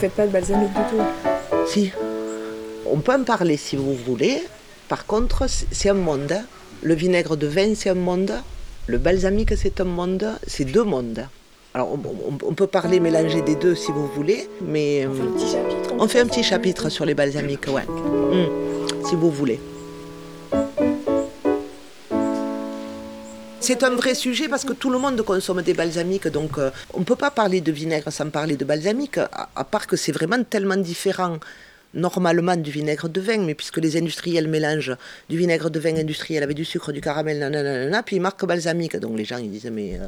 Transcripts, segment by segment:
faites pas de balsamique du tout Si. On peut en parler si vous voulez. Par contre, c'est un monde. Le vinaigre de vin, c'est un monde. Le balsamique, c'est un monde. C'est deux mondes. Alors, on, on- on peut parler, mélanger des deux si vous voulez, mais On fait un euh, petit chapitre. on fait un petit chapitre sur les balsamiques, ouais. Hmm, si vous voulez. C'est un vrai sujet parce que tout le monde consomme des balsamiques, donc euh, on ne peut pas parler de vinaigre sans parler de balsamique, à, part que c'est vraiment tellement différent normalement du vinaigre de vin, mais puisque les industriels mélangent du vinaigre de vin industriel avec du sucre, du caramel, nanana, nanana, puis ils marquent balsamique. Donc les gens ils disent mais euh,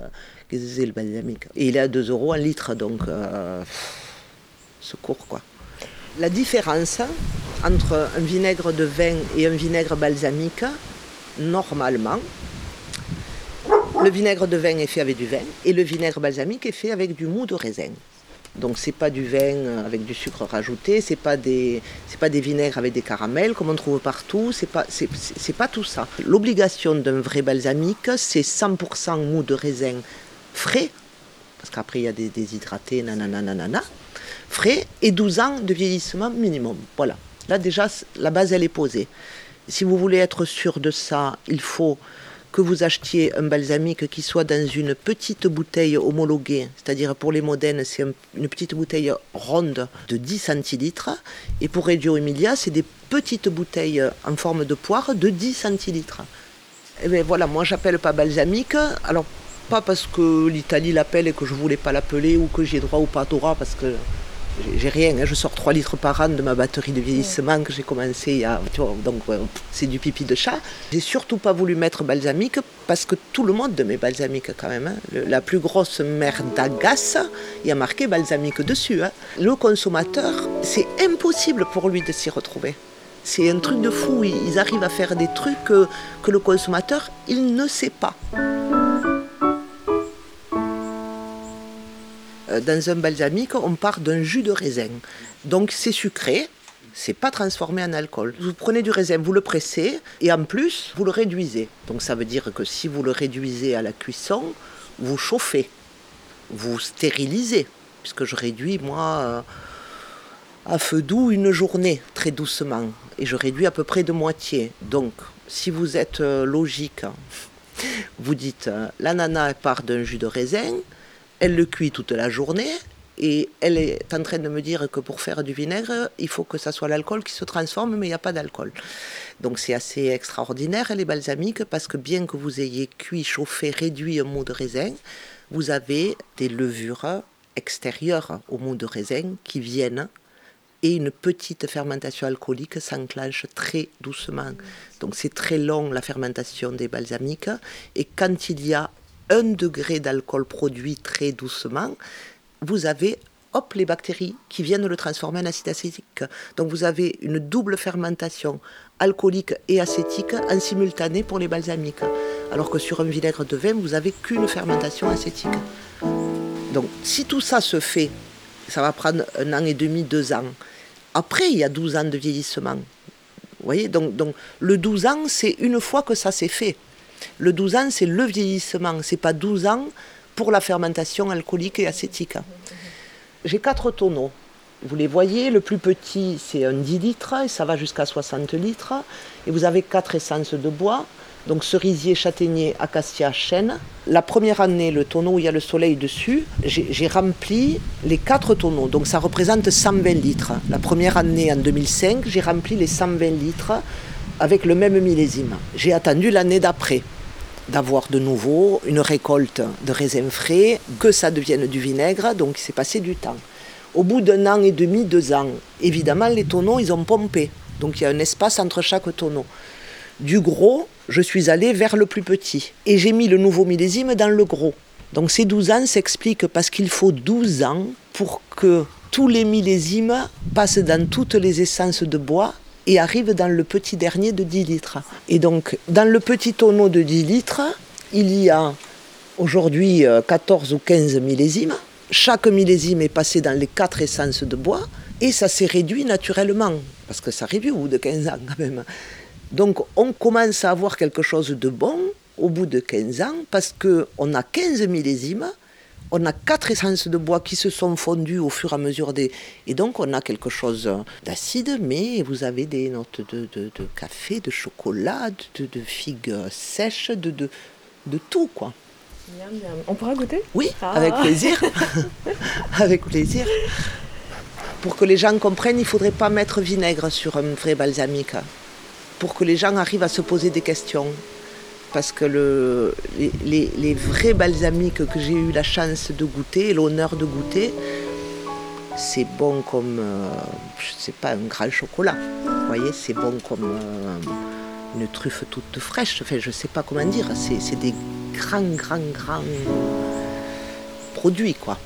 qu'est-ce que c'est le balsamique? Et il est à 2 euros un litre, donc euh, secours quoi. La différence entre un vinaigre de vin et un vinaigre balsamique, normalement, le vinaigre de vin est fait avec du vin et le vinaigre balsamique est fait avec du mou de raisin. Donc c'est pas du vin avec du sucre rajouté, c'est pas des c'est pas des vinaigres avec des caramels comme on trouve partout, c'est pas c'est, pas tout ça. L'obligation d'un vrai balsamique, c'est 100% mou de raisin frais parce qu'après il y a des déshydratés nanana nanana frais et 12 ans de vieillissement minimum. Voilà. Là déjà la base elle est posée. Si vous voulez être sûr de ça, il faut que vous achetiez un balsamique qui soit dans une petite bouteille homologuée, c'est-à-dire pour les modernes, c'est un- une petite bouteille ronde de 10 centilitres, et pour Reggio Emilia, c'est des petites bouteilles en forme de poire de 10 centilitres. Et bien voilà, moi j'appelle pas balsamique, alors pas parce que l'Italie l'appelle et que je voulais pas l'appeler, ou que j'ai droit ou pas droit, parce que j'ai- rien, hein, je sors 3 litres par an de ma batterie de vieillissement que j'ai commencé il y a. Tu vois, donc c'est du pipi de chat. J'ai surtout pas voulu mettre balsamique parce que tout le monde met balsamique quand même. hein. La plus grosse merde d'agace, il y a marqué balsamique dessus. hein. Le consommateur, c'est impossible pour lui de s'y retrouver. C'est un truc de fou, ils arrivent à faire des trucs que le consommateur, il ne sait pas. Dans un balsamique, on part d'un jus de raisin. Donc c'est sucré, c'est pas transformé en alcool. Vous prenez du raisin, vous le pressez et en plus, vous le réduisez. Donc ça veut dire que si vous le réduisez à la cuisson, vous chauffez, vous stérilisez, puisque je réduis moi euh, à feu doux une journée, très doucement, et je réduis à peu près de moitié. Donc si vous êtes euh, logique, vous dites euh, l'ananas part d'un jus de raisin, elle le cuit toute la journée et elle est en train de me dire que pour faire du vinaigre, il faut que ça soit l'alcool qui se transforme, mais il n'y a pas d'alcool. Donc c'est assez extraordinaire les balsamiques parce que bien que vous ayez cuit, chauffé, réduit un mou de raisin, vous avez des levures extérieures au mou de raisin qui viennent et une petite fermentation alcoolique s'enclenche très doucement. Donc c'est très long la fermentation des balsamiques et quand il y a un degré d'alcool produit très doucement, vous avez hop les bactéries qui viennent le transformer en acide acétique. Donc vous avez une double fermentation alcoolique et acétique en simultané pour les balsamiques. Alors que sur un vinaigre de vin, vous n'avez qu'une fermentation acétique. Donc si tout ça se fait, ça va prendre un an et demi, deux ans. Après, il y a 12 ans de vieillissement. Vous voyez, donc, donc le 12 ans, c'est une fois que ça s'est fait. Le 12 ans, c'est le vieillissement. C'est pas 12 ans pour la fermentation alcoolique et acétique. J'ai quatre tonneaux. Vous les voyez, le plus petit, c'est un 10 litres et ça va jusqu'à 60 litres. Et vous avez quatre essences de bois. Donc cerisier, châtaignier, acacia, chêne. La première année, le tonneau où il y a le soleil dessus, j'ai rempli les quatre tonneaux. Donc ça représente 120 litres. La première année, en 2005, j'ai rempli les 120 litres avec le même millésime. J'ai attendu l'année d'après d'avoir de nouveau une récolte de raisins frais, que ça devienne du vinaigre, donc il s'est passé du temps. Au bout d'un an et demi, deux ans, évidemment, les tonneaux, ils ont pompé. Donc il y a un espace entre chaque tonneau. Du gros, je suis allé vers le plus petit. Et j'ai mis le nouveau millésime dans le gros. Donc ces 12 ans s'expliquent parce qu'il faut 12 ans pour que tous les millésimes passent dans toutes les essences de bois et arrivent dans le petit dernier de 10 litres. Et donc, dans le petit tonneau de 10 litres, il y a aujourd'hui euh, 14 ou 15 millésimes. Chaque millésime est passé dans les quatre essences de bois et ça s'est réduit naturellement, parce que ça réduit au bout de 15 ans quand même. Donc on commence à avoir quelque chose de bon au bout de 15 ans parce qu'on a 15 millésimes On a quatre essences de bois qui se sont fondues au fur et à mesure des... Et donc on a quelque chose d'acide, mais vous avez des notes de, de, café, de chocolat, de, de figues sèches, de, de, de tout quoi. On pourra goûter? Oui, ah. avec plaisir. avec plaisir. Pour que les gens comprennent, il ne faudrait pas mettre vinaigre sur un vrai balsamique. Pour que les gens arrivent à se poser des questions. Parce que le, les, vrais balsamiques que j'ai eu la chance de goûter, l'honneur de goûter, c'est bon comme, euh, je sais pas, un grand chocolat. Vous voyez, c'est bon comme euh, une truffe toute fraîche. Enfin, je sais pas comment dire. C'est des grands, grands, grands produits, quoi.